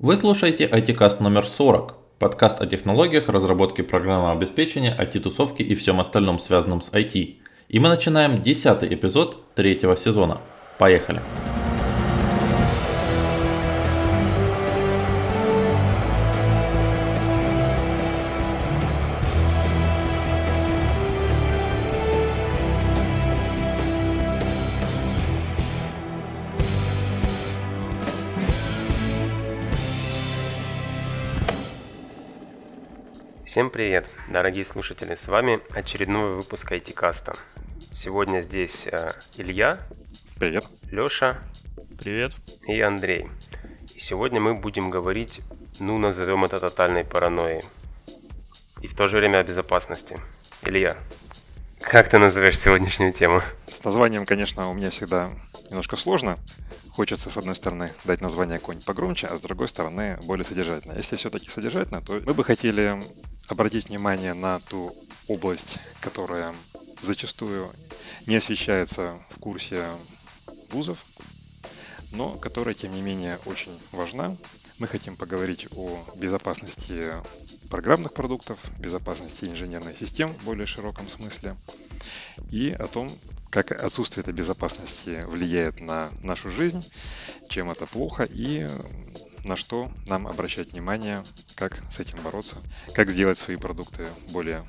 Вы слушаете IT-каст номер 40, подкаст о технологиях, разработке программного обеспечения, IT-тусовке и всем остальном связанном с IT. И мы начинаем 10 эпизод третьего сезона. Поехали! Поехали! Всем привет, дорогие слушатели, с вами очередной выпуск IT-каста. Сегодня здесь э, Илья. Привет. Леша. Привет. И Андрей. И сегодня мы будем говорить, ну, назовем это тотальной паранойей. И в то же время о безопасности. Илья, как ты назовешь сегодняшнюю тему? С названием, конечно, у меня всегда немножко сложно. Хочется, с одной стороны, дать название какое-нибудь погромче, а с другой стороны, более содержательно. Если все-таки содержательно, то мы бы хотели обратить внимание на ту область, которая зачастую не освещается в курсе вузов, но которая, тем не менее, очень важна. Мы хотим поговорить о безопасности программных продуктов, безопасности инженерных систем в более широком смысле. И о том, как отсутствие этой безопасности влияет на нашу жизнь, чем это плохо и на что нам обращать внимание, как с этим бороться, как сделать свои продукты более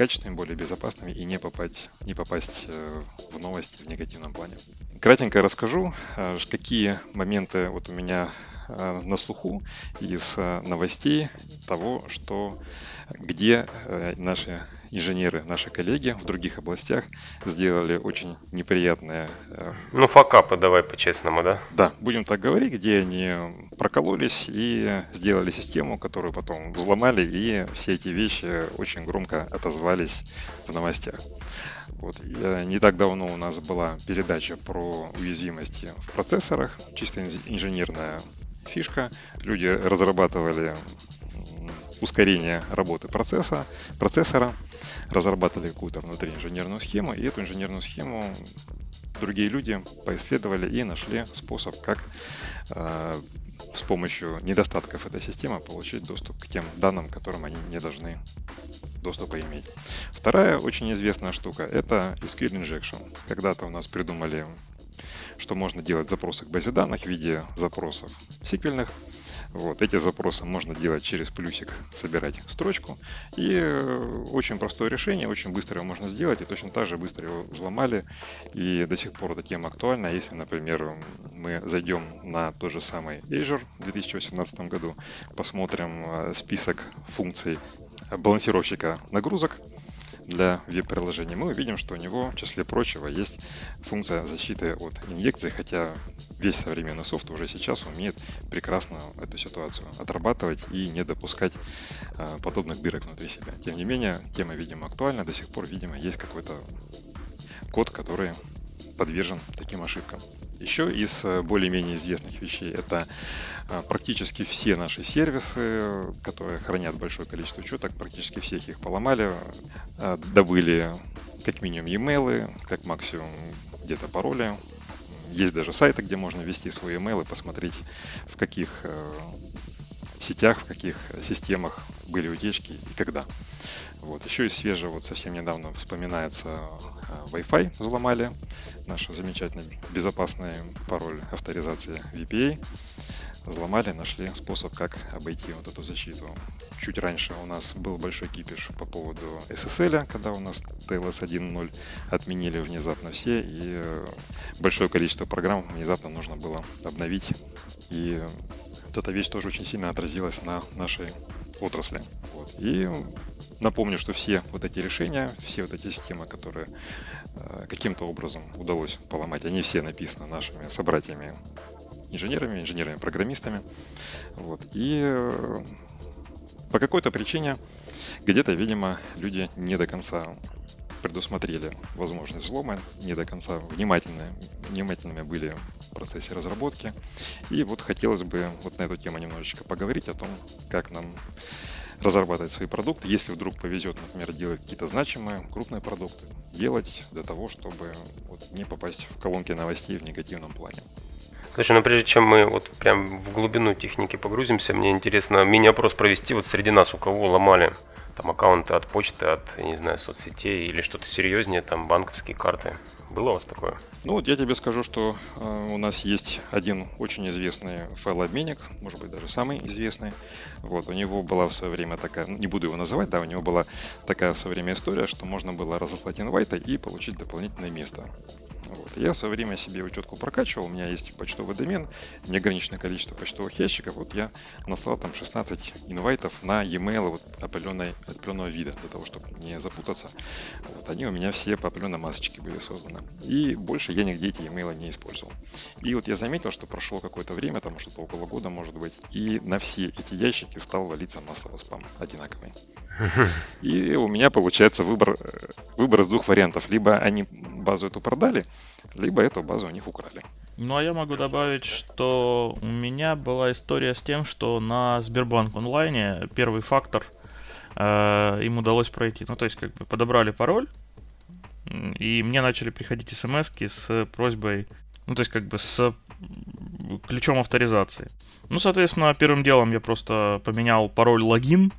качественными, более безопасными и не попасть, не попасть э, в новости в негативном плане. Кратенько расскажу, э, какие моменты вот у меня э, на слуху из новостей того, что где наши инженеры, наши коллеги в других областях сделали очень неприятные... Э, ну, факапы давай по-честному, да? Да, будем так говорить, где они прокололись и сделали систему, которую потом взломали, и все эти вещи очень громко отозвались в новостях. Вот. Не так давно у нас была передача про уязвимости в процессорах, чисто инженерная фишка. Люди разрабатывали ускорение работы процесса, процессора, разрабатывали какую-то внутри инженерную схему, и эту инженерную схему другие люди поисследовали и нашли способ, как э, с помощью недостатков этой системы получить доступ к тем данным, которым они не должны доступа иметь. Вторая очень известная штука – это SQL Injection. Когда-то у нас придумали, что можно делать запросы к базе данных в виде запросов сиквельных, вот, эти запросы можно делать через плюсик, собирать строчку. И э, очень простое решение, очень быстро его можно сделать, и точно так же быстро его взломали. И до сих пор эта тема актуальна. Если, например, мы зайдем на тот же самый Azure в 2018 году, посмотрим э, список функций балансировщика нагрузок, для веб-приложений, мы увидим, что у него, в числе прочего, есть функция защиты от инъекций, хотя весь современный софт уже сейчас умеет прекрасно эту ситуацию отрабатывать и не допускать э, подобных дырок внутри себя. Тем не менее, тема, видимо, актуальна, до сих пор, видимо, есть какой-то код, который подвержен таким ошибкам. Еще из э, более-менее известных вещей это э, практически все наши сервисы, которые хранят большое количество учеток, практически всех их поломали, э, добыли как минимум e-mail, как максимум где-то пароли. Есть даже сайты, где можно ввести свои email и посмотреть, в каких сетях, в каких системах были утечки и когда. Вот. Еще из свежего, вот совсем недавно вспоминается Wi-Fi взломали, наш замечательный безопасный пароль авторизации VPA. Взломали, нашли способ, как обойти вот эту защиту. Чуть раньше у нас был большой кипиш по поводу SSL, когда у нас TLS 1.0 отменили внезапно все, и э, большое количество программ внезапно нужно было обновить. И вот эта вещь тоже очень сильно отразилась на нашей отрасли. Вот. И напомню, что все вот эти решения, все вот эти системы, которые каким-то образом удалось поломать, они все написаны нашими собратьями инженерами, инженерами-программистами. Вот. И э, по какой-то причине где-то, видимо, люди не до конца предусмотрели возможность взлома, не до конца внимательны, внимательными были в процессе разработки. И вот хотелось бы вот на эту тему немножечко поговорить о том, как нам разрабатывать свои продукты, если вдруг повезет, например, делать какие-то значимые, крупные продукты, делать для того, чтобы вот не попасть в колонки новостей в негативном плане. Слушай, ну прежде чем мы вот прям в глубину техники погрузимся, мне интересно мини-опрос провести вот среди нас, у кого ломали там аккаунты от почты, от, не знаю, соцсетей или что-то серьезнее, там банковские карты. Было у вас такое? Ну вот я тебе скажу, что э, у нас есть один очень известный файлообменник, может быть даже самый известный. Вот у него была в свое время такая, не буду его называть, да, у него была такая в свое время история, что можно было разослать инвайты и получить дополнительное место. Вот. Я в свое время себе учетку прокачивал, у меня есть почтовый домен, неограниченное количество почтовых ящиков. Вот я наслал там 16 инвайтов на e-mail вот определенной, определенного вида, для того, чтобы не запутаться. Вот. Они у меня все по определенной масочке были созданы. И больше я нигде эти e-mail не использовал. И вот я заметил, что прошло какое-то время, там что-то около года может быть, и на все эти ящики стал валиться массово спам одинаковый. И у меня получается выбор, э, выбор из двух вариантов. Либо они базу эту продали, либо эту базу у них украли. Ну а я могу добавить, что у меня была история с тем, что на Сбербанк онлайне первый фактор э, им удалось пройти. Ну то есть как бы подобрали пароль, и мне начали приходить смс с просьбой, ну то есть как бы с ключом авторизации. Ну, соответственно, первым делом я просто поменял пароль логин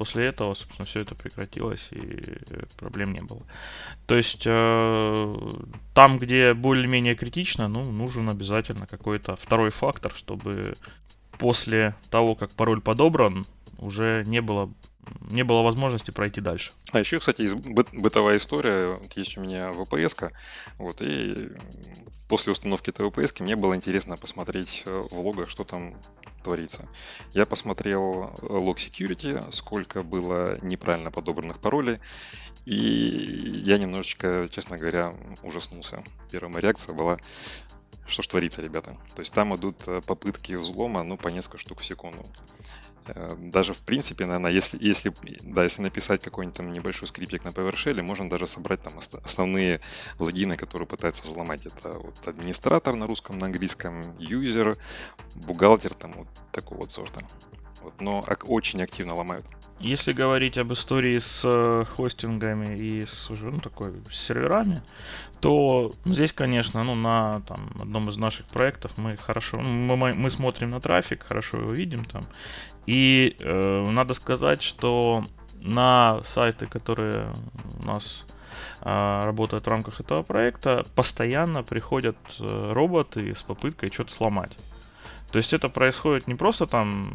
после этого, собственно, все это прекратилось и проблем не было. То есть э, там, где более-менее критично, ну, нужен обязательно какой-то второй фактор, чтобы после того, как пароль подобран, уже не было не было возможности пройти дальше. А еще, кстати, бытовая история. Вот есть у меня VPS, вот, и после установки этой VPS мне было интересно посмотреть э, в логах, что там творится. Я посмотрел log security, сколько было неправильно подобранных паролей, и я немножечко, честно говоря, ужаснулся. Первая моя реакция была, что ж творится, ребята. То есть там идут э, попытки взлома, ну, по несколько штук в секунду. Э, даже в принципе, наверное, если, если, да, если написать какой-нибудь там небольшой скриптик на PowerShell, можно даже собрать там основные логины, которые пытаются взломать. Это вот администратор на русском, на английском, юзер, бухгалтер, там вот такого вот сорта. Вот, но очень активно ломают. Если говорить об истории с э, хостингами и с уже ну, такой с серверами, то здесь, конечно, ну на там, одном из наших проектов мы хорошо, ну, мы, мы смотрим на трафик, хорошо его видим там, и э, надо сказать, что на сайты, которые у нас э, работают в рамках этого проекта, постоянно приходят э, роботы с попыткой что-то сломать. То есть это происходит не просто там,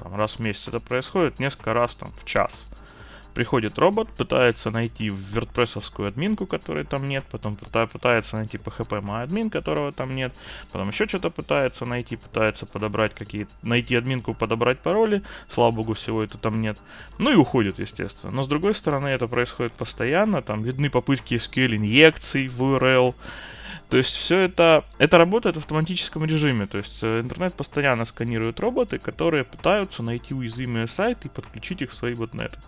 там раз в месяц, это происходит несколько раз там в час. Приходит робот, пытается найти WordPress админку, которой там нет, потом пытается найти PHP админ, которого там нет, потом еще что-то пытается найти, пытается подобрать какие-то, найти админку, подобрать пароли, слава богу, всего это там нет. Ну и уходит, естественно. Но с другой стороны, это происходит постоянно, там видны попытки SQL инъекций в URL, то есть все это, это работает в автоматическом режиме. То есть э, интернет постоянно сканирует роботы, которые пытаются найти уязвимые сайты и подключить их в свои ботнеты.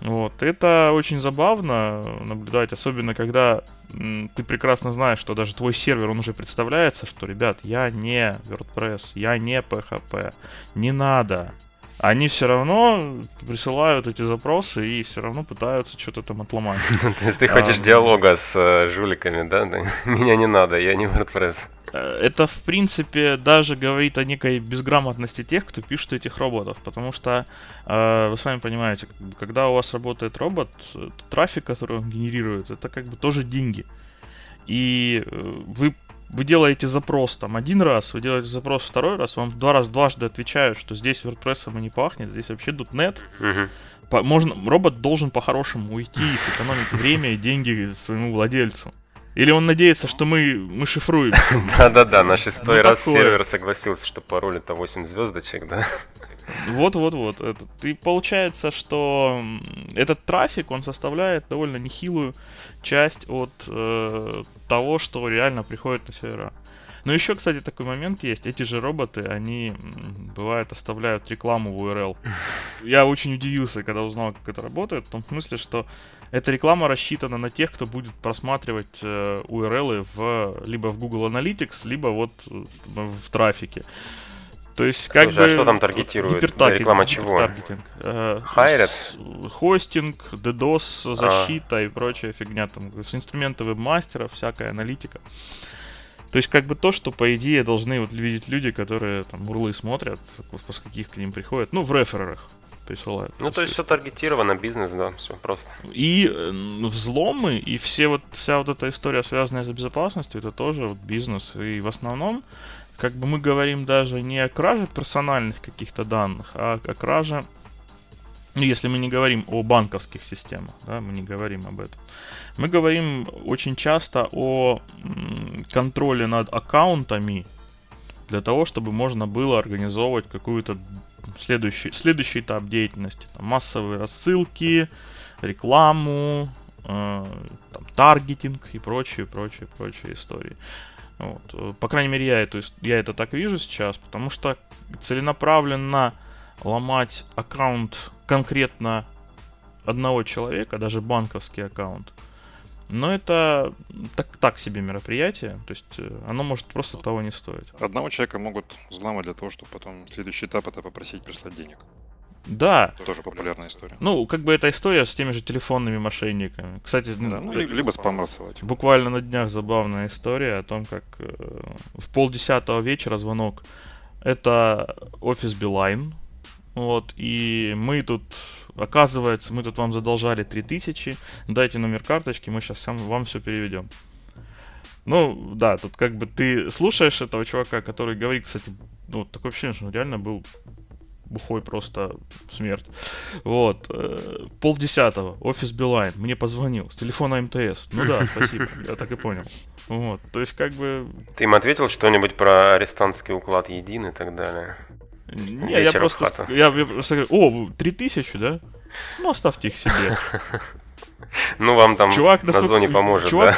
Вот. Это очень забавно наблюдать, особенно когда ты прекрасно знаешь, что даже твой сервер, он уже представляется, что, ребят, я не WordPress, я не PHP, не надо, они все равно присылают эти запросы и все равно пытаются что-то там отломать. То есть ты хочешь диалога с э, жуликами, да? Меня не надо, я не WordPress. Э, это, в принципе, даже говорит о некой безграмотности тех, кто пишет этих роботов, потому что, э, вы сами понимаете, когда у вас работает робот, трафик, который он генерирует, это как бы тоже деньги. И вы вы делаете запрос там один раз, вы делаете запрос второй раз, вам два раза дважды отвечают, что здесь WordPress и не пахнет, здесь вообще .NET. Угу. По, можно, робот должен по-хорошему уйти и сэкономить время и деньги своему владельцу. Или он надеется, что мы, мы шифруем. Да-да-да, на шестой ну, раз сервер согласился, что пароль это 8 звездочек, да? Вот-вот-вот. И получается, что этот трафик, он составляет довольно нехилую часть от э, того, что реально приходит на сервера. Но еще, кстати, такой момент есть. Эти же роботы, они, бывает, оставляют рекламу в URL. Я очень удивился, когда узнал, как это работает, в том смысле, что эта реклама рассчитана на тех, кто будет просматривать э, URL в, либо в Google Analytics, либо вот э, в трафике. То есть, как Слушай, бы... а что там таргетирует? Реклама чего? Э, Хайрет? Хостинг, DDoS, защита а. и прочая фигня. Там, с инструмента вебмастера, всякая аналитика. То есть, как бы то, что, по идее, должны вот видеть люди, которые там урлы смотрят, с каких к ним приходят, ну, в реферерах присылают. Ну, то есть все таргетировано, бизнес, да, все просто. И взломы, и все вот, вся вот эта история, связанная с безопасностью, это тоже вот бизнес. И в основном, как бы мы говорим даже не о краже персональных каких-то данных, а о краже, ну, если мы не говорим о банковских системах, да, мы не говорим об этом. Мы говорим очень часто о контроле над аккаунтами для того, чтобы можно было организовывать какую-то следующий, следующий этап деятельности. Там, массовые рассылки, рекламу, э, там, таргетинг и прочие, прочие, прочие истории. Вот. По крайней мере, я, это, я это так вижу сейчас, потому что целенаправленно ломать аккаунт конкретно одного человека, даже банковский аккаунт, но это так, так себе мероприятие, то есть э, оно может просто того не стоить. Одного человека могут взломать для того, чтобы потом следующий этап это попросить прислать денег. Да. Тоже популярная история. Ну, как бы эта история с теми же телефонными мошенниками. Кстати, да, ну, либо, либо спам рассылать. Буквально на днях забавная история о том, как э, в полдесятого вечера звонок. Это офис Билайн. Вот, и мы тут Оказывается, мы тут вам задолжали 3000, дайте номер карточки, мы сейчас сам, вам все переведем. Ну, да, тут как бы ты слушаешь этого чувака, который говорит, кстати, ну, такое ощущение, что он реально был бухой просто смерть. Вот. Э, полдесятого, офис Билайн, мне позвонил с телефона МТС. Ну да, спасибо, я так и понял. Вот, то есть как бы... Ты им ответил что-нибудь про арестантский уклад един и так далее? Не, я просто, я, я просто говорю, о, 3000, да? Ну, оставьте их себе. Ну, вам там чувак на зоне поможет, чувак...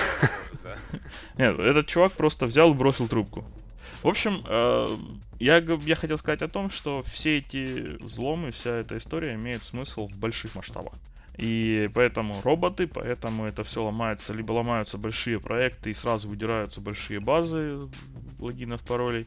да? Нет, этот чувак просто взял и бросил трубку. В общем, э, я, я хотел сказать о том, что все эти взломы, вся эта история имеет смысл в больших масштабах. И поэтому роботы, поэтому это все ломается, либо ломаются большие проекты и сразу выдираются большие базы логинов, паролей,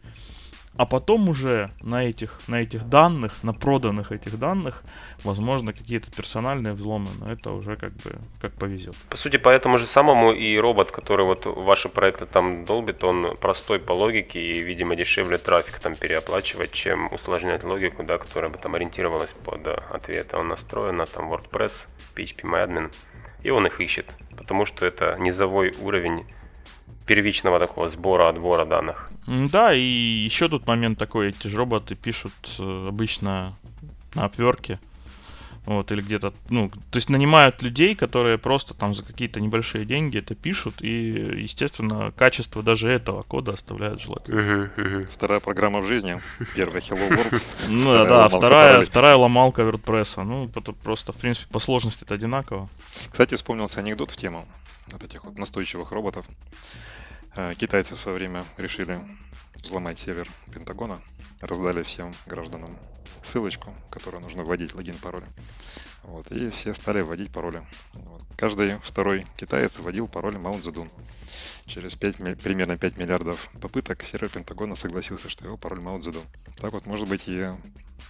а потом уже на этих, на этих данных, на проданных этих данных, возможно, какие-то персональные взломы, но это уже как бы как повезет. По сути, по этому же самому и робот, который вот ваши проекты там долбит, он простой по логике и, видимо, дешевле трафик там переоплачивать, чем усложнять логику, да, которая бы там ориентировалась под ответ. Он настроен на там WordPress, PHP и он их ищет, потому что это низовой уровень первичного такого сбора, отбора данных. Да, и еще тут момент такой, эти же роботы пишут э, обычно на обверке. Вот, или где-то, ну, то есть нанимают людей, которые просто там за какие-то небольшие деньги это пишут, и, естественно, качество даже этого кода оставляет желать. Вторая программа в жизни, первая Hello World. Ну да, вторая, вторая ломалка WordPress. Ну, просто, в принципе, по сложности это одинаково. Кстати, вспомнился анекдот в тему от этих вот настойчивых роботов. Э, китайцы в свое время решили взломать сервер Пентагона, раздали всем гражданам ссылочку, которую нужно вводить, логин, пароль. Вот, и все стали вводить пароли. Вот. Каждый второй китаец вводил пароль Маунт Зедун. Через 5, примерно 5 миллиардов попыток сервер Пентагона согласился, что его пароль Маунт Зедун. Так вот, может быть, и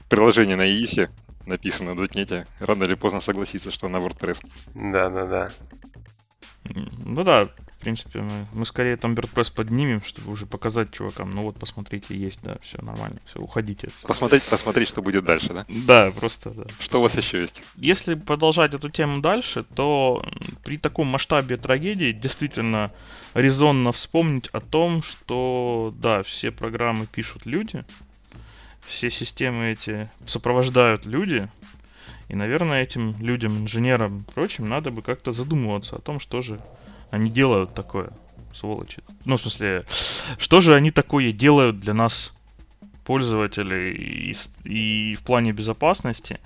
приложение на ИИСе, написано на .NET, рано или поздно согласится, что на WordPress. Да-да-да. Ну да, в принципе, мы, мы скорее там WordPress поднимем, чтобы уже показать чувакам, ну вот, посмотрите, есть, да, все нормально, все, уходите. Посмотреть, посмотреть, что будет дальше, да? Да, просто, да. Что у вас еще есть? Если продолжать эту тему дальше, то при таком масштабе трагедии действительно резонно вспомнить о том, что, да, все программы пишут люди, все системы эти сопровождают люди, и, наверное, этим людям, инженерам и прочим, надо бы как-то задумываться о том, что же они делают такое, сволочи. Ну, в смысле, что же они такое делают для нас, пользователей, и, и в плане безопасности.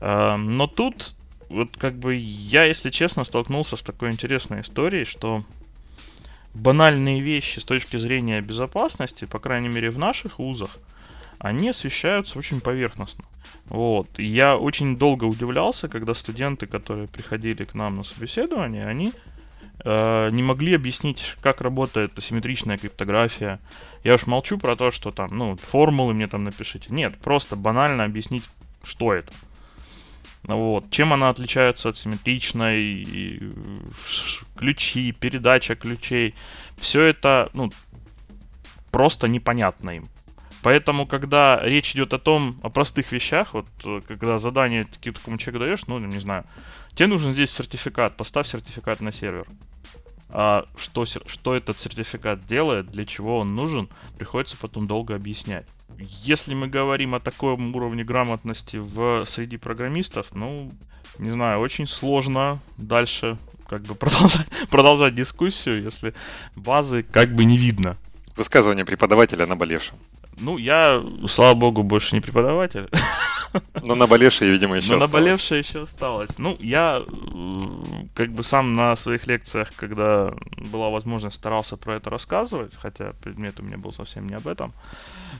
Э, но тут, вот как бы я, если честно, столкнулся с такой интересной историей, что банальные вещи с точки зрения безопасности, по крайней мере в наших вузах, они освещаются очень поверхностно. Вот. И я очень долго удивлялся, когда студенты, которые приходили к нам на собеседование, они не могли объяснить, как работает асимметричная криптография. Я уж молчу про то, что там, ну, формулы мне там напишите. Нет, просто банально объяснить, что это. Вот. Чем она отличается от симметричной, ключи, передача ключей. Все это, ну, просто непонятно им. Поэтому, когда речь идет о том, о простых вещах, вот э, когда задание такому человеку даешь, ну, не знаю, тебе нужен здесь сертификат, поставь сертификат на сервер. А что, что этот сертификат делает, для чего он нужен, приходится потом долго объяснять. Если мы говорим о таком уровне грамотности в среди программистов, ну, не знаю, очень сложно дальше как бы продолжать, продолжать дискуссию, если базы как бы не видно. Высказывание преподавателя наболевшем. Ну, я, слава богу, больше не преподаватель. Но наболевшее, видимо, еще Но наболевшее еще осталось. Ну, я э, как бы сам на своих лекциях, когда была возможность, старался про это рассказывать, хотя предмет у меня был совсем не об этом.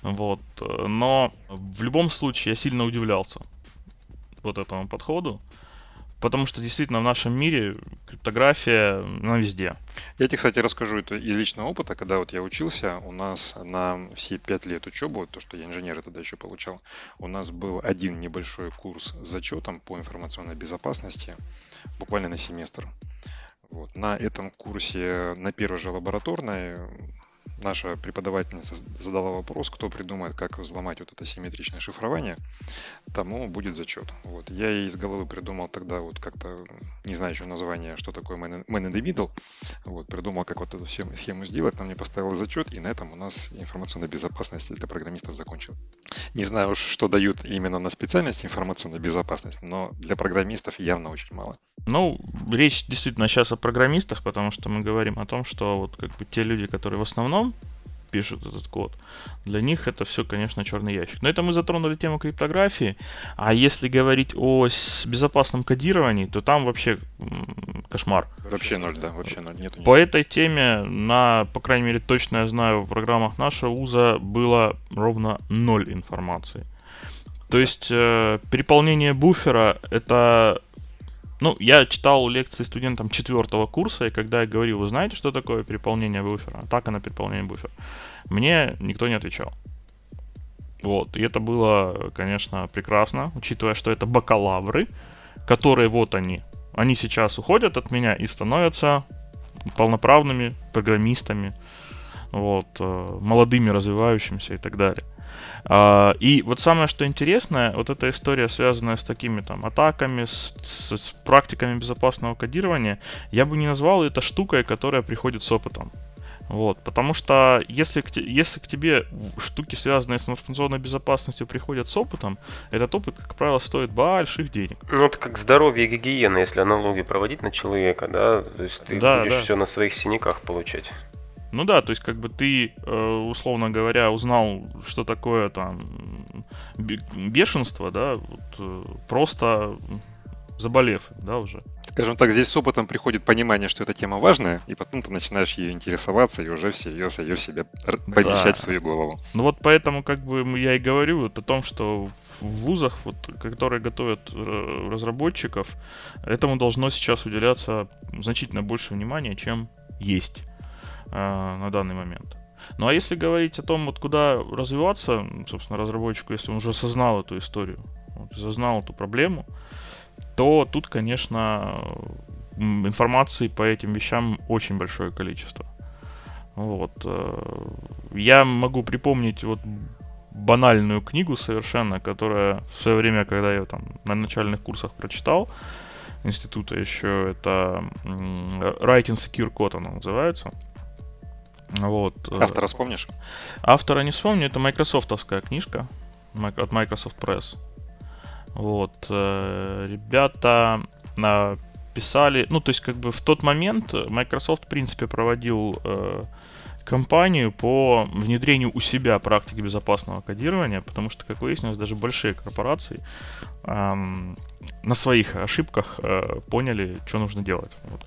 Вот. Но в любом случае я сильно удивлялся вот этому подходу. Потому что действительно в нашем мире криптография, она везде. Я тебе, кстати, расскажу это из личного опыта. Когда вот я учился, у нас на все пять лет учебы, то, что я инженер тогда еще получал, у нас был один небольшой курс с зачетом по информационной безопасности, буквально на семестр. Вот. На этом курсе, на первой же лабораторной, наша преподавательница задала вопрос, кто придумает, как взломать вот это симметричное шифрование, тому будет зачет. Вот. Я из головы придумал тогда вот как-то, не знаю еще название, что такое man in the middle, вот, придумал, как вот эту схему, сделать, там мне поставил зачет, и на этом у нас информационная безопасность для программистов закончилась. Не знаю уж, что дают именно на специальность информационная безопасность, но для программистов явно очень мало. Ну, речь действительно сейчас о программистах, потому что мы говорим о том, что вот как бы те люди, которые в основном пишут этот код, для них это все, конечно, черный ящик. Но это мы затронули тему криптографии. А если говорить о безопасном кодировании, то там вообще кошмар. Вообще ноль, да, вообще ноль. Нет, По этой теме, на, по крайней мере, точно я знаю, в программах нашего вуза было ровно ноль информации. То есть э, переполнение буфера это ну, я читал лекции студентам четвертого курса, и когда я говорил, вы знаете, что такое переполнение буфера, атака на переполнение буфера, мне никто не отвечал. Вот, и это было, конечно, прекрасно, учитывая, что это бакалавры, которые вот они, они сейчас уходят от меня и становятся полноправными программистами, вот, э, молодыми, развивающимися и так далее. А, и вот самое, что интересное, вот эта история, связанная с такими там атаками, с, с, с практиками безопасного кодирования, я бы не назвал это штукой, которая приходит с опытом. Вот, потому что если к, если к тебе штуки, связанные с информационной безопасностью, приходят с опытом, этот опыт, как правило, стоит больших денег. Ну, это как здоровье и гигиена, если аналогии проводить на человека, да? То есть ты да, будешь да. все на своих синяках получать. Ну да, то есть как бы ты, э, условно говоря, узнал, что такое там бешенство, да, вот, э, просто заболев, да, уже. Скажем так, здесь с опытом приходит понимание, что эта тема важная, и потом ты начинаешь ее интересоваться и уже всерьез ее в себе помещать да. в свою голову. Ну вот поэтому как бы я и говорю вот о том, что в вузах, вот, которые готовят э, разработчиков, этому должно сейчас уделяться значительно больше внимания, чем есть э, на данный момент. Ну а если говорить о том, вот куда развиваться, собственно, разработчику, если он уже осознал эту историю, вот, осознал эту проблему, то тут, конечно, информации по этим вещам очень большое количество. Вот. Э, я могу припомнить вот банальную книгу совершенно, которая в свое время, когда я там на начальных курсах прочитал, института еще, это Writing Secure Code она называется. Вот. Э, Автора вспомнишь? Автора не вспомню, это майкрософтовская книжка от Microsoft Press. Вот. Э, ребята писали, ну, то есть, как бы в тот момент Microsoft, в принципе, проводил э, кампанию по внедрению у себя практики безопасного кодирования, потому что, как выяснилось, даже большие корпорации эм, на своих ошибках э, поняли, что нужно делать. Вот.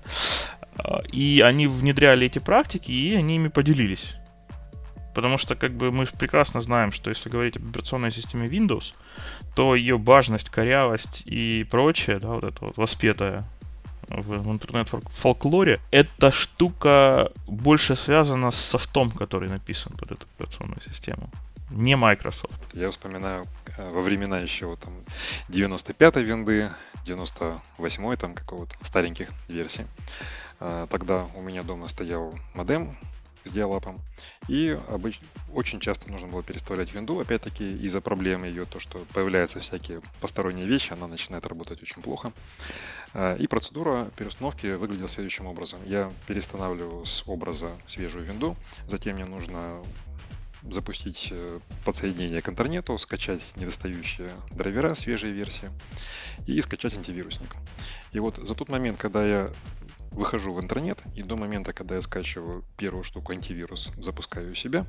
А, и они внедряли эти практики, и они ими поделились. Потому что, как бы, мы прекрасно знаем, что если говорить об операционной системе Windows, то ее важность, корявость и прочее, да, вот это вот воспетое в, интернет-фолклоре, эта штука больше связана с софтом, который написан под эту операционную систему. Не Microsoft. Я вспоминаю э, во времена еще там 95-й винды, 98-й там какого-то стареньких версий. А, тогда у меня дома стоял модем с диалапом. И обыч... очень часто нужно было переставлять винду, опять-таки из-за проблемы ее, то, что появляются всякие посторонние вещи, она начинает работать очень плохо. А, и процедура переустановки выглядела следующим образом. Я перестанавливаю с образа свежую винду, затем мне нужно запустить э, подсоединение к интернету, скачать недостающие драйвера, свежие версии и скачать антивирусник. И вот за тот момент, когда я выхожу в интернет, и до момента, когда я скачиваю первую штуку антивирус, запускаю у себя,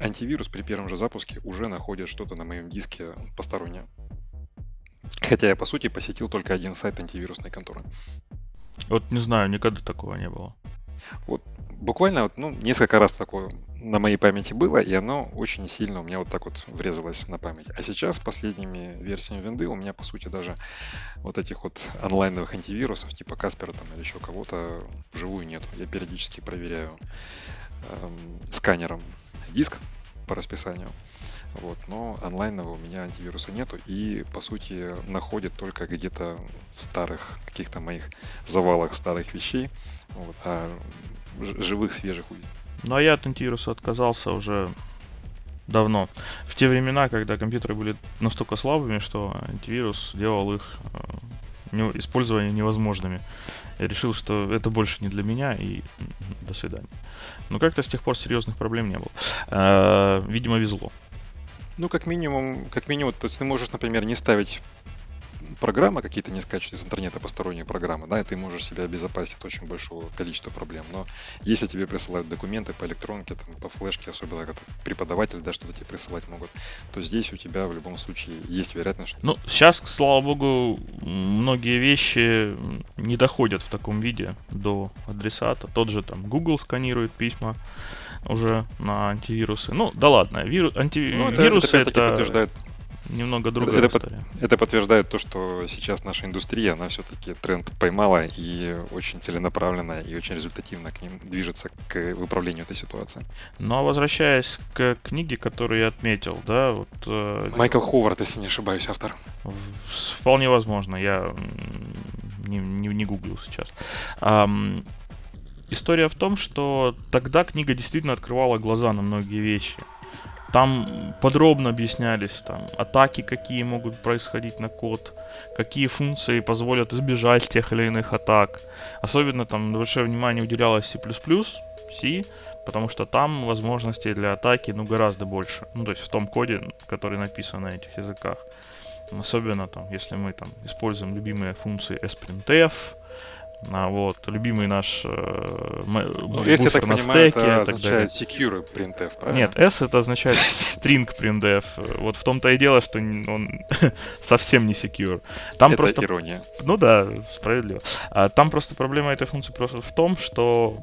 антивирус при первом же запуске уже находит что-то на моем диске постороннее. Хотя я, по сути, посетил только один сайт антивирусной конторы. Вот не знаю, никогда такого не было. Вот буквально ну, несколько раз такое на моей памяти было, и оно очень сильно у меня вот так вот врезалось на память. А сейчас последними версиями винды у меня, по сути, даже вот этих вот онлайновых антивирусов, типа Каспера там или еще кого-то, вживую нет. Я периодически проверяю эм, сканером диск по расписанию. Вот, но онлайнового у меня антивируса нету и, по сути, находит только где-то в старых каких-то моих завалах старых вещей. Вот, а живых, свежих Ну а я от антивируса отказался уже давно. В те времена, когда компьютеры были настолько слабыми, что антивирус делал их э, использование невозможными. Я решил, что это больше не для меня и до свидания. Но как-то с тех пор серьезных проблем не было. Э, видимо, везло. Ну, как минимум, как минимум, то есть ты можешь, например, не ставить программы какие-то не скачивать из интернета посторонние программы, да, и ты можешь себя обезопасить от очень большого количества проблем. Но если тебе присылают документы по электронке, там, по флешке, особенно как преподаватель, да, что-то тебе присылать могут, то здесь у тебя в любом случае есть вероятность, что... Ну, сейчас, слава богу, многие вещи не доходят в таком виде до адресата. Тот же там Google сканирует письма уже на антивирусы. Ну, да ладно, вирус, антивирусы ну, это, это, это подтверждает немного другая это, история. это подтверждает то, что сейчас наша индустрия, она все-таки тренд поймала и очень целенаправленно и очень результативно к ним движется к выправлению этой ситуации. Ну а возвращаясь к книге, которую я отметил, да, вот... Э, Майкл Ховард, если не ошибаюсь, автор. Вполне возможно, я не, не, не гуглил сейчас. Um, история в том, что тогда книга действительно открывала глаза на многие вещи. Там подробно объяснялись там, атаки, какие могут происходить на код, какие функции позволят избежать тех или иных атак. Особенно там большое внимание уделялось C++, C, потому что там возможностей для атаки ну гораздо больше. Ну то есть в том коде, который написан на этих языках. Особенно там, если мы там используем любимые функции sprintf, а, вот, любимый наш э, ну, S, я так на понимаю, стеке, это означает secure printf, правильно? Нет, S это означает string printf. Вот в том-то и дело, что он совсем не secure. Там это просто... ирония. Ну да, справедливо. А, там просто проблема этой функции просто в том, что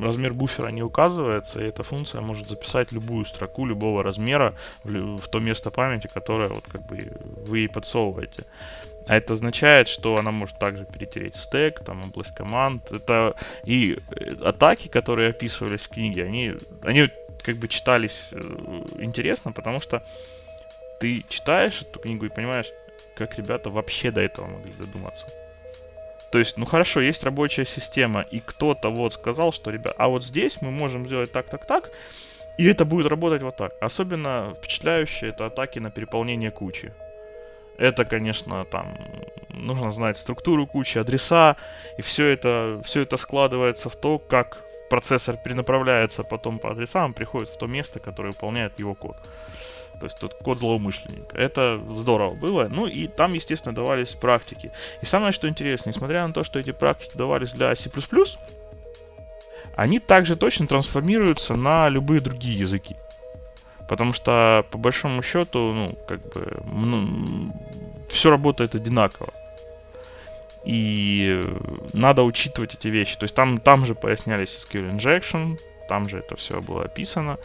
размер буфера не указывается, и эта функция может записать любую строку любого размера в, в то место памяти, которое вот как бы вы ей подсовываете. А это означает, что она может также перетереть стек, там область команд. Это и э, атаки, которые описывались в книге, они, они как бы читались э, интересно, потому что ты читаешь эту книгу и понимаешь, как ребята вообще до этого могли додуматься. То есть, ну хорошо, есть рабочая система, и кто-то вот сказал, что, ребят, а вот здесь мы можем сделать так, так, так, и это будет работать вот так. Особенно впечатляющие это атаки на переполнение кучи. Это, конечно, там нужно знать структуру кучи, адреса, и все это, все это складывается в то, как процессор перенаправляется потом по адресам, приходит в то место, которое выполняет его код. То есть тут код злоумышленника. Это здорово было. Ну и там, естественно, давались практики. И самое, что интересно, несмотря на то, что эти практики давались для C++, они также точно трансформируются на любые другие языки. Потому что, по большому счету, ну, как бы, ну, все работает одинаково. И надо учитывать эти вещи. То есть там, там же пояснялись SQL injection, там же это все было описано.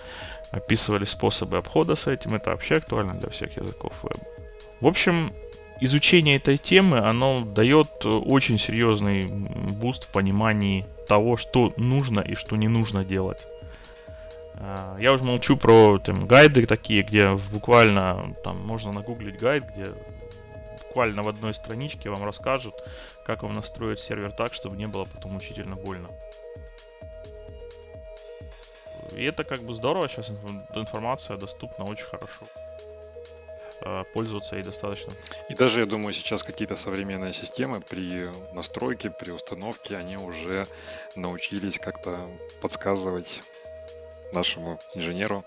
Описывались способы обхода с этим. Это вообще актуально для всех языков веба. В общем, изучение этой темы, оно дает очень серьезный буст в понимании того, что нужно и что не нужно делать. А, я уже молчу про там, гайды такие, где буквально там можно нагуглить гайд, где буквально в одной страничке вам расскажут, как вам настроить сервер так, чтобы не было потом мучительно больно. И это как бы здорово, сейчас информация доступна очень хорошо. Э, пользоваться ей достаточно. И даже, я думаю, сейчас какие-то современные системы при настройке, при установке, они уже научились как-то подсказывать нашему инженеру,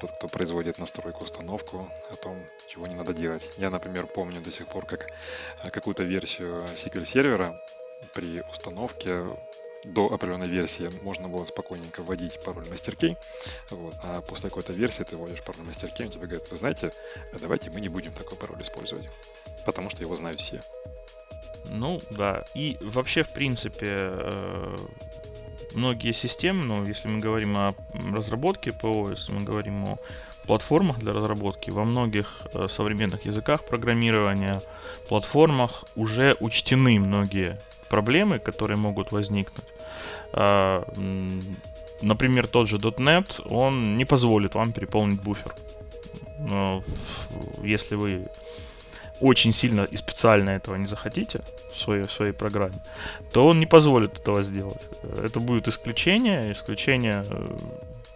тот, кто производит настройку, установку, о том, чего не надо делать. Я, например, помню до сих пор, как э, какую-то версию SQL сервера при установке до определенной версии можно было спокойненько вводить пароль мастеркей, вот, а после какой-то версии ты вводишь пароль мастеркей, он тебе говорит, вы знаете, давайте мы не будем такой пароль использовать, потому что его знают все. Ну, да. И вообще, в принципе, э, многие системы, ну, если мы говорим о разработке ПО, если мы говорим о платформах для разработки, во многих э, современных языках программирования, платформах уже учтены многие проблемы, которые могут возникнуть. А, например, тот же .NET, он не позволит вам переполнить буфер. Но если вы очень сильно и специально этого не захотите в своей, в своей программе, то он не позволит этого сделать. Это будет исключение, исключение э,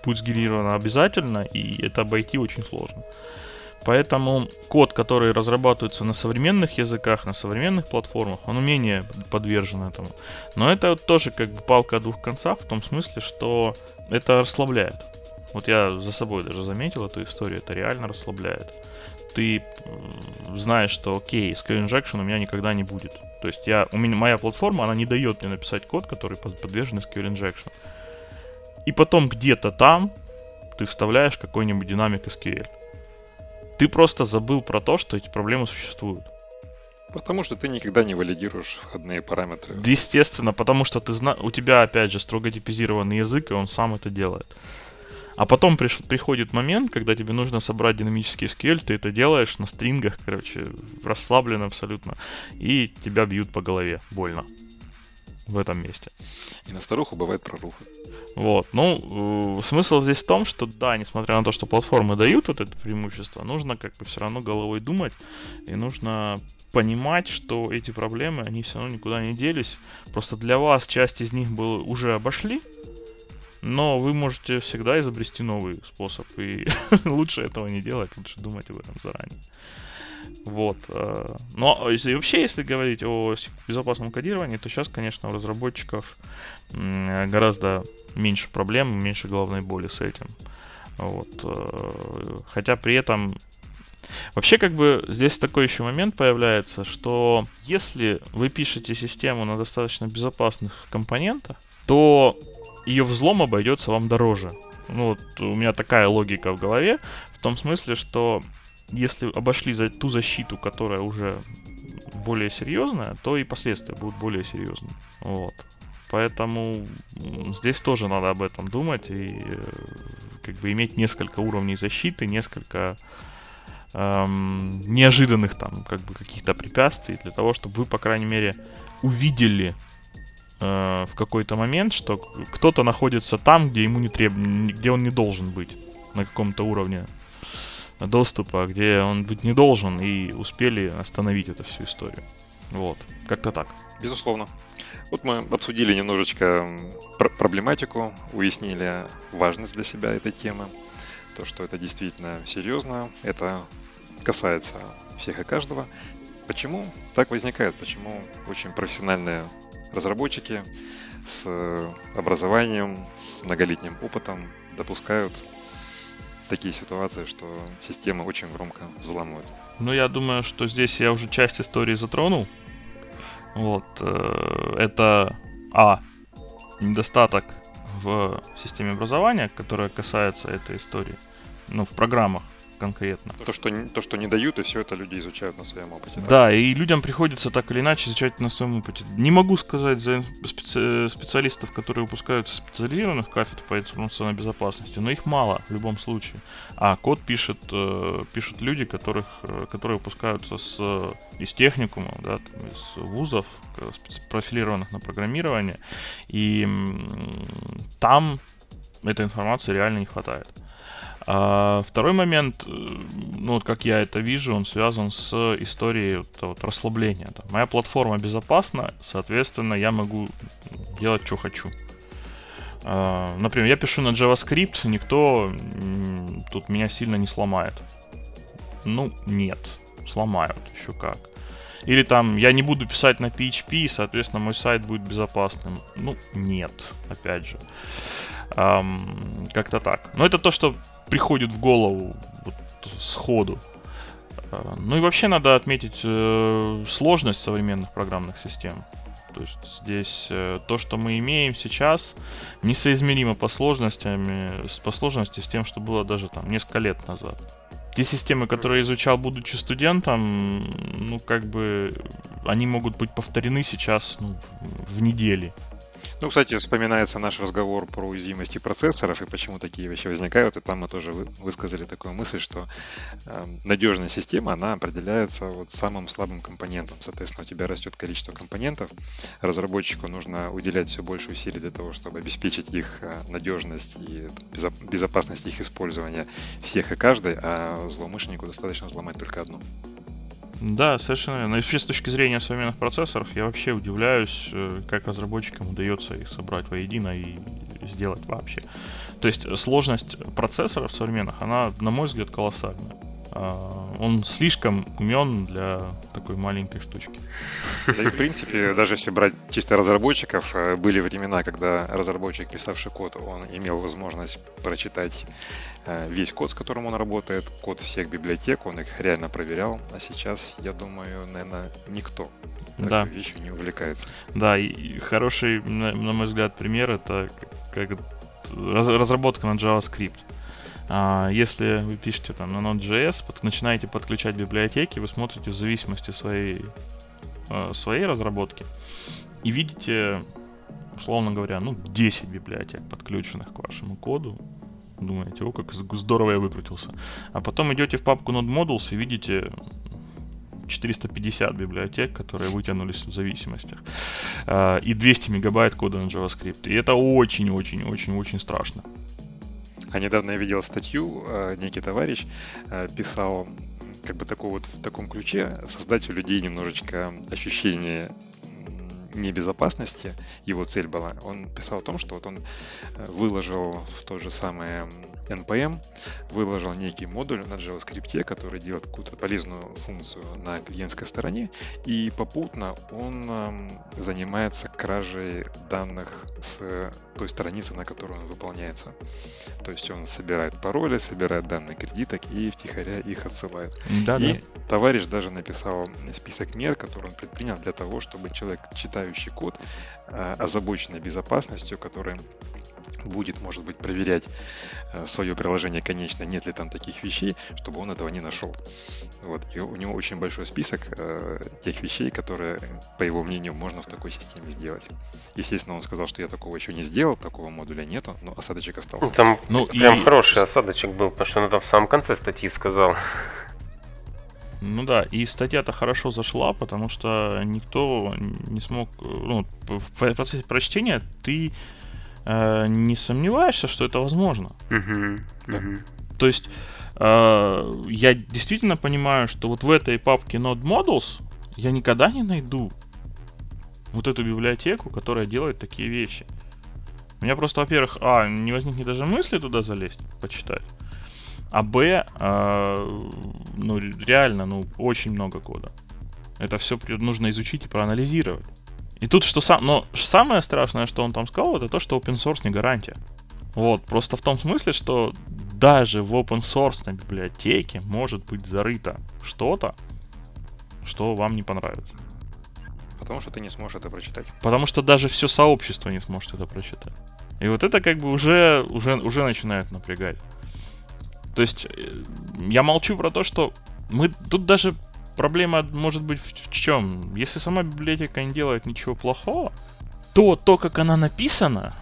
будет сгенерировано обязательно, и это обойти очень сложно. Поэтому код, который разрабатывается на современных языках, на современных платформах, он менее подвержен этому. Но это тоже как бы палка о двух концах, в том смысле, что это расслабляет. Вот я за собой даже заметил эту историю, это реально расслабляет. Ты знаешь, что окей, SQL Injection у меня никогда не будет. То есть я, у меня, моя платформа, она не дает мне написать код, который подвержен SQL Injection. И потом где-то там ты вставляешь какой-нибудь динамик SQL. Ты просто забыл про то, что эти проблемы существуют. Потому что ты никогда не валидируешь входные параметры. Естественно, потому что ты зна... у тебя, опять же, строго типизированный язык, и он сам это делает. А потом приш... приходит момент, когда тебе нужно собрать динамический SQL, ты это делаешь на стрингах, короче, расслабленно абсолютно, и тебя бьют по голове больно в этом месте. И на старуху бывает прорухи. Вот, ну, э, смысл здесь в том, что да, несмотря на то, что платформы дают вот это преимущество, нужно как бы все равно головой думать, и нужно понимать, что эти проблемы, они все равно никуда не делись. Просто для вас часть из них было, уже обошли, но вы можете всегда изобрести новый способ, и лучше этого не делать, лучше думать об этом заранее. Вот. Э, но если, вообще, если говорить о безопасном кодировании, то сейчас, конечно, у разработчиков гораздо меньше проблем, меньше головной боли с этим. Вот. Э, хотя при этом Вообще, как бы, здесь такой еще момент появляется, что если вы пишете систему на достаточно безопасных компонентах, то ее взлом обойдется вам дороже. Ну, вот у меня такая логика в голове, в том смысле, что если обошли за ту защиту, которая уже более серьезная, то и последствия будут более серьезные. Вот. Поэтому здесь тоже надо об этом думать и э, как бы иметь несколько уровней защиты, несколько эм, неожиданных там как бы каких-то препятствий для того, чтобы вы, по крайней мере, увидели э, в какой-то момент, что кто-то находится там, где ему не треб... где он не должен быть на каком-то уровне доступа, где он быть не должен, и успели остановить эту всю историю. Вот, как-то так. Безусловно. Вот мы обсудили немножечко пр- проблематику, уяснили важность для себя этой темы, то, что это действительно серьезно, это касается всех и каждого. Почему так возникает? Почему очень профессиональные разработчики с образованием, с многолетним опытом допускают такие ситуации, что система очень громко взламывается. Ну, я думаю, что здесь я уже часть истории затронул. Вот. Э, это А. Недостаток в системе образования, которая касается этой истории. Ну, в программах конкретно. То что, то, что не дают, и все это люди изучают на своем опыте. Так? Да, и людям приходится так или иначе изучать на своем опыте. Не могу сказать за специ... специалистов, которые выпускают специализированных кафедр по информационной безопасности, но их мало в любом случае. А код пишет, э, пишут люди, которых, э, которые выпускаются с, из техникума, да, там, из вузов, профилированных на программирование, и там этой информации реально не хватает. А второй момент, э, ну вот как я это вижу, он связан с историей вот, вот, расслабления. Там, моя платформа безопасна, соответственно, я могу делать, что хочу. А, например, я пишу на JavaScript, никто тут меня сильно не сломает. Ну, нет, сломают, еще как. Или там, я не буду писать на PHP, соответственно, мой сайт будет безопасным. Ну, нет, опять же. Эм, как-то так. Но это то, что приходит в голову вот, сходу. Э, ну и вообще надо отметить э, сложность современных программных систем. То есть здесь э, то, что мы имеем сейчас, несоизмеримо по сложностями, по сложности с тем, что было даже там несколько лет назад. Те системы, которые изучал, будучи студентом, ну, как бы, они могут быть повторены сейчас ну, в неделе. Ну, кстати, вспоминается наш разговор про уязвимости процессоров и почему такие вещи возникают. И там мы тоже высказали такую мысль, что э, надежная система, она определяется вот самым слабым компонентом. Соответственно, у тебя растет количество компонентов. Разработчику нужно уделять все больше усилий для того, чтобы обеспечить их э, надежность и безопасность их использования всех и каждой, а злоумышленнику достаточно взломать только одну. Да, совершенно верно. И вообще с точки зрения современных процессоров я вообще удивляюсь, э, как разработчикам удается их собрать воедино и сделать вообще. То есть сложность процессоров современных, она, на мой взгляд, колоссальная. А, он слишком умен для такой маленькой штучки. Да и в принципе, даже если брать чисто разработчиков, э, были времена, когда разработчик, писавший код, он имел возможность прочитать э, весь код, с которым он работает, код всех библиотек, он их реально проверял, а сейчас, я думаю, наверное, никто да. вещью не увлекается. Да, и хороший, на, на мой взгляд, пример это как разработка на JavaScript. А, если вы пишете там на Node.js, под, начинаете подключать библиотеки, вы смотрите в зависимости своей, э, своей разработки и видите, условно говоря, ну, 10 библиотек, подключенных к вашему коду. Думаете, о, как здорово я выкрутился. А потом идете в папку Node Modules и видите 450 библиотек, которые вытянулись в зависимостях. Э, и 200 мегабайт кода на JavaScript. И это очень-очень-очень-очень страшно. А недавно я видел статью, э, некий товарищ э, писал как бы такой вот в таком ключе создать у людей немножечко ощущение небезопасности его цель была. Он писал о том, что вот он э, выложил в то же самое NPM, выложил некий модуль на JavaScript, который делает какую-то полезную функцию на клиентской стороне, и попутно он занимается кражей данных с той страницы, на которой он выполняется. То есть он собирает пароли, собирает данные кредиток и втихаря их отсылает. Да, и да. товарищ даже написал список мер, которые он предпринял для того, чтобы человек, читающий код, э, озабоченный безопасностью, который будет, может быть, проверять э, свое приложение, конечно, нет ли там таких вещей, чтобы он этого не нашел. Вот. И у него очень большой список э, тех вещей, которые, по его мнению, можно в такой системе сделать. Естественно, он сказал, что я такого еще не сделал, такого модуля нету, но осадочек остался. Ну, там ну, прям и... хороший осадочек был, потому что он это в самом конце статьи сказал. Ну да, и статья-то хорошо зашла, потому что никто не смог... Ну, в процессе прочтения ты э, не сомневаешься, что это возможно. Uh-huh. Uh-huh. То есть э, я действительно понимаю, что вот в этой папке Node Models я никогда не найду вот эту библиотеку, которая делает такие вещи. У меня просто, во-первых, а, не возникнет даже мысли туда залезть, почитать. А Б, э, ну, реально, ну, очень много кода. Это все нужно изучить и проанализировать. И тут что сам, но самое страшное, что он там сказал, это то, что open source не гарантия. Вот, просто в том смысле, что даже в open source библиотеке может быть зарыто что-то, что вам не понравится. Потому что ты не сможешь это прочитать. Потому что даже все сообщество не сможет это прочитать. И вот это как бы уже, уже, уже начинает напрягать. То есть э, я молчу про то, что мы тут даже проблема может быть в, в чем? Если сама библиотека не делает ничего плохого, то то, как она написана,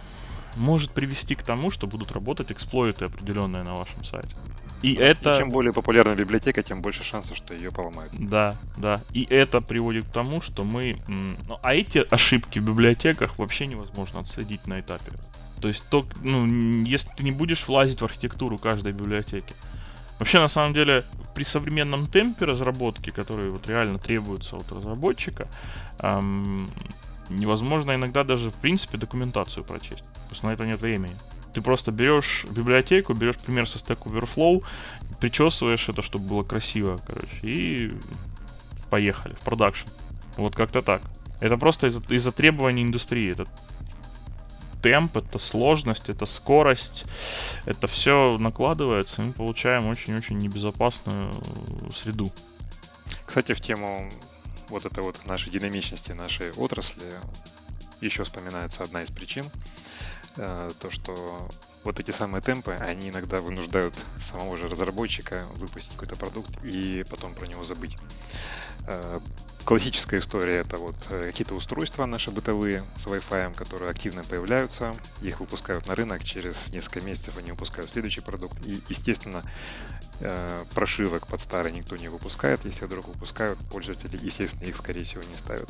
может привести к тому, что будут работать эксплойты определенные на вашем сайте. И да, это... И чем более популярна библиотека, тем больше шансов, что ее поломают. Да, да. И это приводит к тому, что мы... Ну, а эти ошибки в библиотеках вообще невозможно отследить на этапе. То есть, то, ну, если ты не будешь влазить в архитектуру каждой библиотеки, Вообще, на самом деле, при современном темпе разработки, который вот реально требуется от разработчика, эм, невозможно иногда даже, в принципе, документацию прочесть. Что на это нет времени. Ты просто берешь библиотеку, берешь пример со Stack Overflow, причесываешь это, чтобы было красиво, короче, и поехали в продакшн. Вот как-то так. Это просто из-за из требований индустрии. Это темп, это сложность, это скорость. Это все накладывается, и мы получаем очень-очень небезопасную среду. Кстати, в тему вот этой вот нашей динамичности нашей отрасли еще вспоминается одна из причин, э, то, что вот эти самые темпы, они иногда вынуждают самого же разработчика выпустить какой-то продукт и потом про него забыть. Э, классическая история это вот э, какие-то устройства наши бытовые с Wi-Fi, которые активно появляются, их выпускают на рынок, через несколько месяцев они выпускают следующий продукт. И, естественно, э, прошивок под старый никто не выпускает. Если вдруг выпускают, пользователи, естественно, их, скорее всего, не ставят.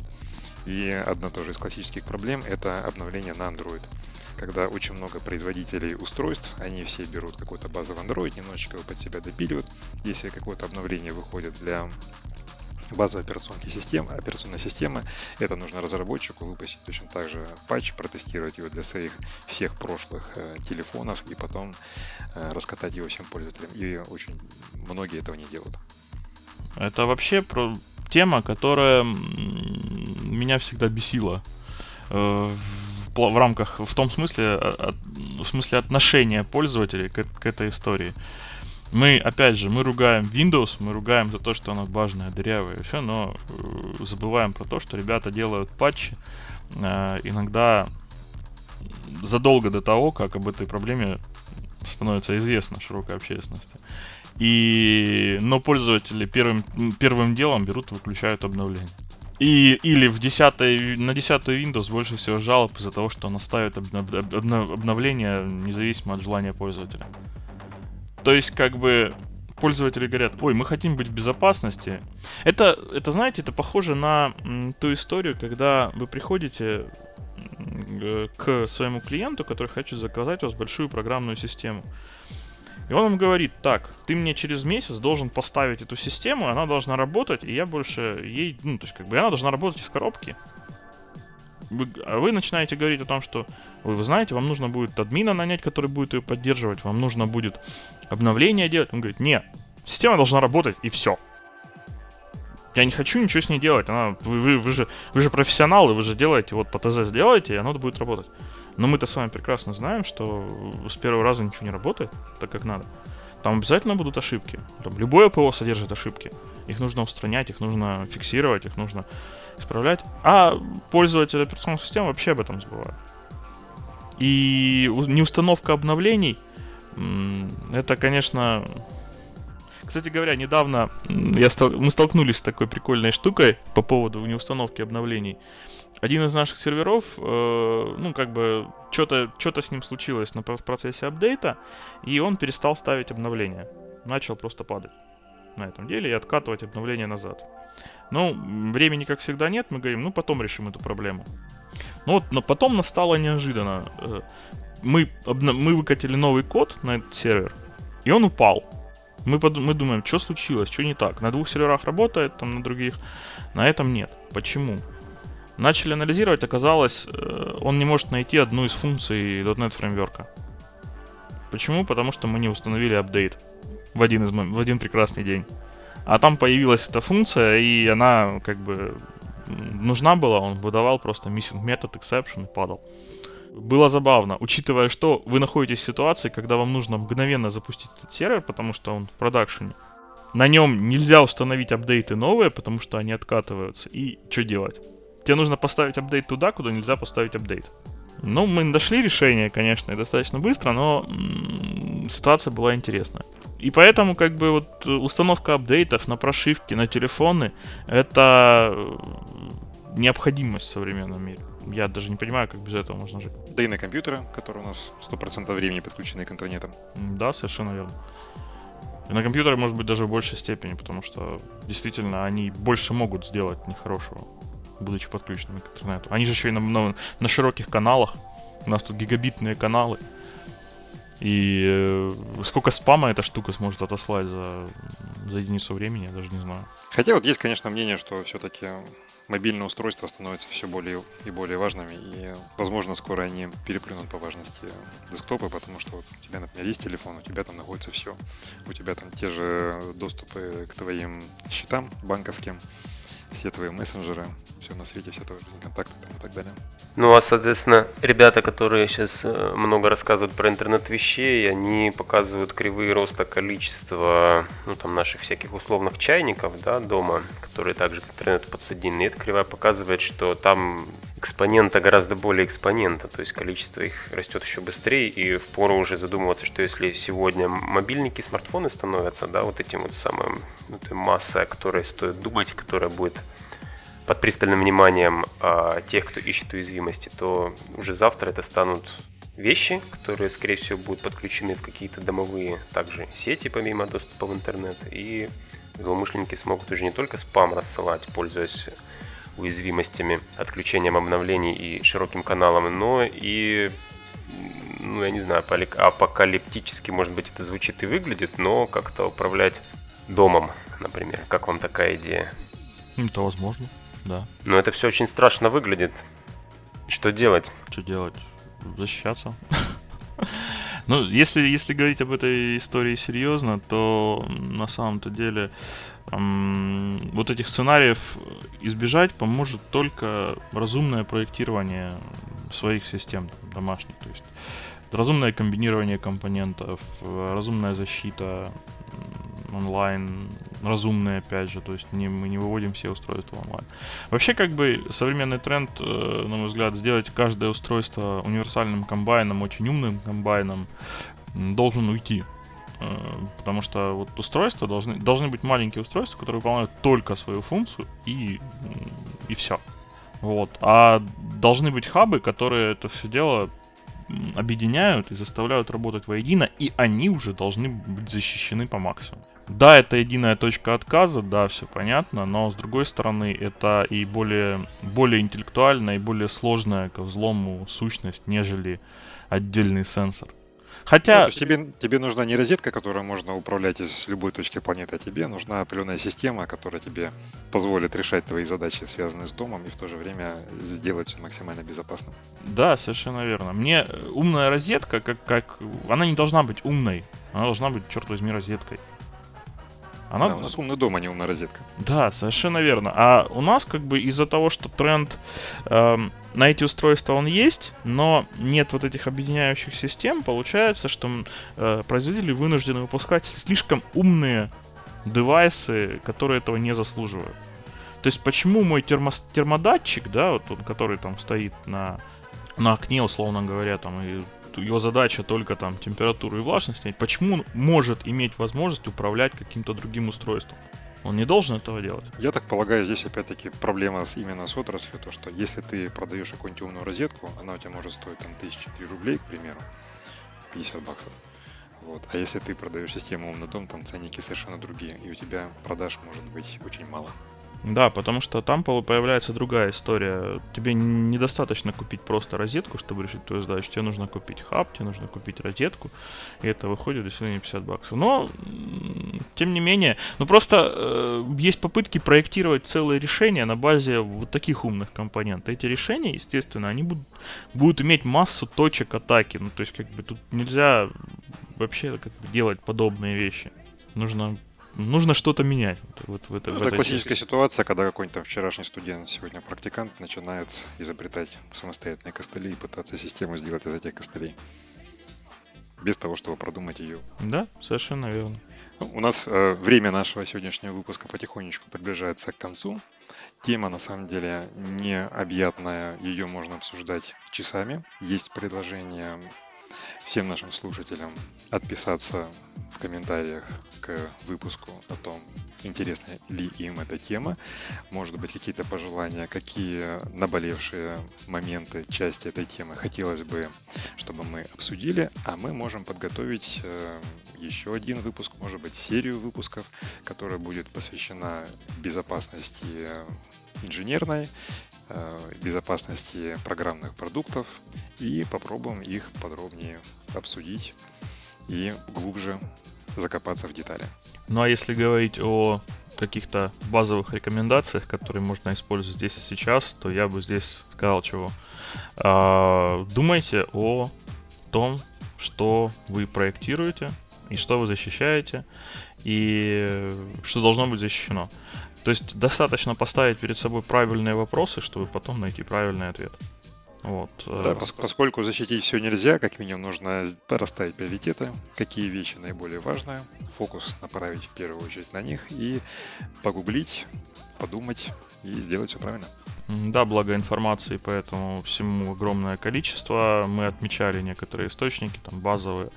И одна тоже из классических проблем – это обновление на Android когда очень много производителей устройств, они все берут какой-то базовый Android, немножечко его под себя допиливают. Если какое-то обновление выходит для базовой операционной системы, операционной системы, это нужно разработчику выпустить точно так же патч, протестировать его для своих всех прошлых э, телефонов и потом э, раскатать его всем пользователям. И очень многие этого не делают. Это вообще про тема, которая меня всегда бесила э, в, рамках, в том смысле, от, в смысле отношения пользователей к, к этой истории. Мы, опять же, мы ругаем Windows, мы ругаем за то, что она важная, дырявая и все, но э, забываем про то, что ребята делают патчи э, иногда задолго до того, как об этой проблеме становится известно широкой общественности. И, но пользователи первым, первым делом берут и выключают обновление. И, или в 10, на 10 Windows больше всего жалоб из-за того, что она ставит обнов, обнов, обновление независимо от желания пользователя. То есть, как бы, пользователи говорят, ой, мы хотим быть в безопасности. Это, это знаете, это похоже на ту историю, когда вы приходите к своему клиенту, который хочет заказать у вас большую программную систему. И он вам говорит, так, ты мне через месяц должен поставить эту систему, она должна работать, и я больше ей, ну, то есть, как бы, она должна работать из коробки. Вы, а вы начинаете говорить о том, что вы, вы знаете, вам нужно будет админа нанять, который будет ее поддерживать, вам нужно будет обновление делать. Он говорит, нет, система должна работать и все. Я не хочу ничего с ней делать. Она, вы, вы, вы, же, вы же профессионалы, вы же делаете, вот по ТЗ сделаете, и оно будет работать. Но мы-то с вами прекрасно знаем, что с первого раза ничего не работает так, как надо. Там обязательно будут ошибки. Там любое ПО содержит ошибки. Их нужно устранять, их нужно фиксировать, их нужно исправлять. А пользователи операционной системы вообще об этом забывают. И неустановка обновлений – это, конечно... Кстати говоря, недавно я стал... мы столкнулись с такой прикольной штукой по поводу неустановки обновлений. Один из наших серверов, э, ну, как бы, что-то что с ним случилось на, в процессе апдейта, и он перестал ставить обновления. Начал просто падать на этом деле и откатывать обновления назад. Ну, времени, как всегда, нет, мы говорим, ну, потом решим эту проблему. Ну вот, но потом настало неожиданно. Э, мы, мы выкатили новый код на этот сервер, и он упал. Мы, под, мы думаем, что случилось, что не так. На двух серверах работает, там на других. На этом нет. Почему? Начали анализировать, оказалось, э, он не может найти одну из функций .NET фреймворка. Почему? Потому что мы не установили апдейт в один, из, в один прекрасный день. А там появилась эта функция, и она как бы нужна была, он выдавал просто missing метод exception и падал. Было забавно, учитывая, что вы находитесь в ситуации, когда вам нужно мгновенно запустить этот сервер, потому что он в продакшене. На нем нельзя установить апдейты новые, потому что они откатываются. И что делать? Тебе нужно поставить апдейт туда, куда нельзя поставить апдейт. Ну, мы нашли решение, конечно, и достаточно быстро, но м-м, ситуация была интересная. И поэтому, как бы, вот установка апдейтов на прошивки, на телефоны, это э, необходимость в современном мире. Я даже не понимаю, как без этого можно жить. Да и на компьютеры, которые у нас 100% времени подключены к интернету. Да, совершенно верно. И на компьютере, может быть, даже в большей степени, потому что действительно они больше могут сделать нехорошего, будучи подключенными к интернету. Они же еще и на, на, на широких каналах. У нас тут гигабитные каналы. И э, сколько спама эта штука сможет отослать за за единицу времени, я даже не знаю. Хотя вот есть, конечно, мнение, что все-таки мобильные устройства становятся все более и более важными, и, возможно, скоро они переплюнут по важности десктопы, потому что вот у тебя, например, есть телефон, у тебя там находится все, у тебя там те же доступы к твоим счетам банковским, все твои мессенджеры, все на свете, все твои контакты и так далее. Ну, а, соответственно, ребята, которые сейчас э, много рассказывают про интернет вещей, они показывают кривые роста количества, ну, там, наших всяких условных чайников, да, дома, которые также к интернету подсоединены. И эта кривая показывает, что там экспонента гораздо более экспонента, то есть количество их растет еще быстрее, и впору уже задумываться, что если сегодня мобильники, смартфоны становятся, да, вот этим вот самым, этой массой, о стоит думать, которая будет под пристальным вниманием а, тех, кто ищет уязвимости, то уже завтра это станут вещи, которые, скорее всего, будут подключены в какие-то домовые также сети, помимо доступа в интернет, и злоумышленники смогут уже не только спам рассылать, пользуясь уязвимостями, отключением обновлений и широким каналом, но и, ну, я не знаю, апокалиптически, может быть, это звучит и выглядит, но как-то управлять домом, например. Как вам такая идея? Это возможно да. Но это все очень страшно выглядит. Что делать? Что делать? Защищаться. Ну, если, если говорить об этой истории серьезно, то на самом-то деле эм, вот этих сценариев избежать поможет только разумное проектирование своих систем домашних. То есть разумное комбинирование компонентов, разумная защита, онлайн, разумные, опять же, то есть не, мы не выводим все устройства онлайн. Вообще, как бы, современный тренд, э, на мой взгляд, сделать каждое устройство универсальным комбайном, очень умным комбайном, должен уйти. Э, потому что вот устройства должны, должны быть маленькие устройства, которые выполняют только свою функцию и, и все. Вот. А должны быть хабы, которые это все дело объединяют и заставляют работать воедино, и они уже должны быть защищены по максимуму. Да, это единая точка отказа, да, все понятно, но с другой стороны, это и более, более интеллектуальная и более сложная к взлому сущность, нежели отдельный сенсор. Хотя... Ну, то есть тебе, тебе нужна не розетка, которую можно управлять из любой точки планеты, а тебе нужна определенная система, которая тебе позволит решать твои задачи, связанные с домом, и в то же время сделать все максимально безопасным. Да, совершенно верно. Мне умная розетка, как, как... она не должна быть умной, она должна быть, черт возьми, розеткой. Она... Да, у нас умный дом, а не умная розетка. Да, совершенно верно. А у нас как бы из-за того, что тренд э, на эти устройства он есть, но нет вот этих объединяющих систем, получается, что э, производители вынуждены выпускать слишком умные девайсы, которые этого не заслуживают. То есть почему мой термос, термодатчик, да, вот он, который там стоит на, на окне, условно говоря, там и его задача только там температуру и влажность снять, почему он может иметь возможность управлять каким-то другим устройством? Он не должен этого делать. Я так полагаю, здесь опять-таки проблема именно с отраслью, то что если ты продаешь какую-нибудь умную розетку, она у тебя может стоить там тысячи три рублей, к примеру, 50 баксов. Вот. А если ты продаешь систему умный дом, там ценники совершенно другие, и у тебя продаж может быть очень мало. Да, потому что там появляется другая история. Тебе недостаточно купить просто розетку, чтобы решить твою задачу. Тебе нужно купить хаб, тебе нужно купить розетку. И это выходит до сегодня 50 баксов. Но, тем не менее, ну просто э, есть попытки проектировать целые решения на базе вот таких умных компонентов. Эти решения, естественно, они будут, будут иметь массу точек атаки. Ну, то есть, как бы тут нельзя вообще как бы, делать подобные вещи. Нужно нужно что-то менять. Вот, в это, ну, в это классическая части. ситуация, когда какой-нибудь там вчерашний студент, сегодня практикант, начинает изобретать самостоятельные костыли и пытаться систему сделать из этих костылей. Без того, чтобы продумать ее. Да, совершенно верно. Ну, у нас э, время нашего сегодняшнего выпуска потихонечку приближается к концу. Тема на самом деле необъятная, ее можно обсуждать часами. Есть предложение всем нашим слушателям отписаться в комментариях к выпуску о том, интересна ли им эта тема. Может быть, какие-то пожелания, какие наболевшие моменты, части этой темы хотелось бы, чтобы мы обсудили, а мы можем подготовить э, еще один выпуск, может быть, серию выпусков, которая будет посвящена безопасности инженерной, безопасности программных продуктов и попробуем их подробнее обсудить и глубже закопаться в детали. Ну а если говорить о каких-то базовых рекомендациях, которые можно использовать здесь и сейчас, то я бы здесь сказал чего. А, думайте о том, что вы проектируете и что вы защищаете, и что должно быть защищено. То есть достаточно поставить перед собой правильные вопросы, чтобы потом найти правильный ответ. Вот. Э, да, поскольку защитить все нельзя, как минимум нужно расставить приоритеты, какие вещи наиболее важные, фокус направить в первую очередь на них и погуглить, подумать и сделать все правильно. Да, благо информации по этому всему огромное количество. Мы отмечали некоторые источники, там базовые.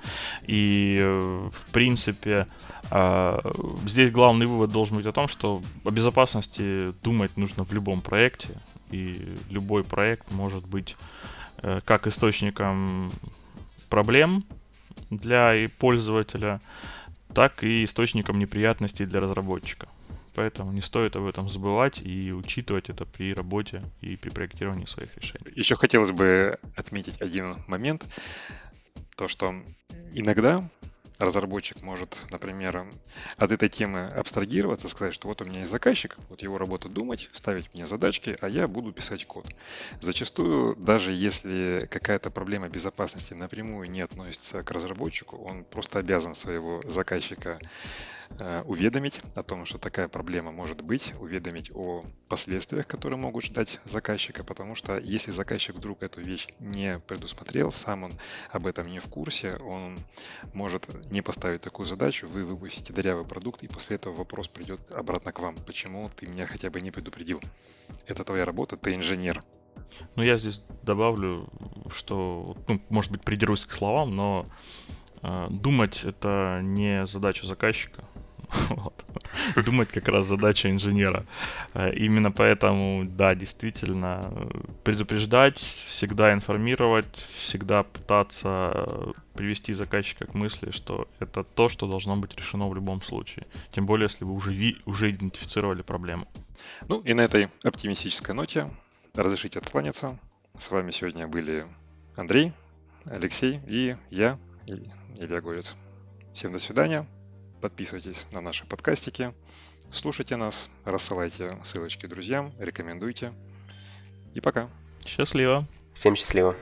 И, э, в принципе, а, здесь главный вывод должен быть о том, что о безопасности думать нужно в любом проекте. И любой проект может быть э, как источником проблем для пользователя, так и источником неприятностей для разработчика. Поэтому не стоит об этом забывать и учитывать это при работе и при проектировании своих решений. Еще хотелось бы отметить один момент. То, что иногда разработчик может, например, от этой темы абстрагироваться, сказать, что вот у меня есть заказчик, вот его работа думать, ставить мне задачки, а я буду писать код. Зачастую, даже если какая-то проблема безопасности напрямую не относится к разработчику, он просто обязан своего заказчика уведомить о том, что такая проблема может быть, уведомить о последствиях, которые могут ждать заказчика, потому что если заказчик вдруг эту вещь не предусмотрел, сам он об этом не в курсе, он может не поставить такую задачу, вы выпустите дырявый продукт, и после этого вопрос придет обратно к вам. Почему ты меня хотя бы не предупредил? Это твоя работа, ты инженер. Ну, я здесь добавлю, что, ну, может быть, придерусь к словам, но э, думать это не задача заказчика. Вот. Думать как раз задача инженера. Э, именно поэтому, да, действительно, предупреждать, всегда информировать, всегда пытаться привести заказчика к мысли, что это то, что должно быть решено в любом случае. Тем более, если вы уже, уже идентифицировали проблему. Ну и на этой оптимистической ноте разрешите откланяться. С вами сегодня были Андрей, Алексей и я, Илья Горец. Всем до свидания. Подписывайтесь на наши подкастики, слушайте нас, рассылайте ссылочки друзьям, рекомендуйте. И пока. Счастливо. Всем счастливо.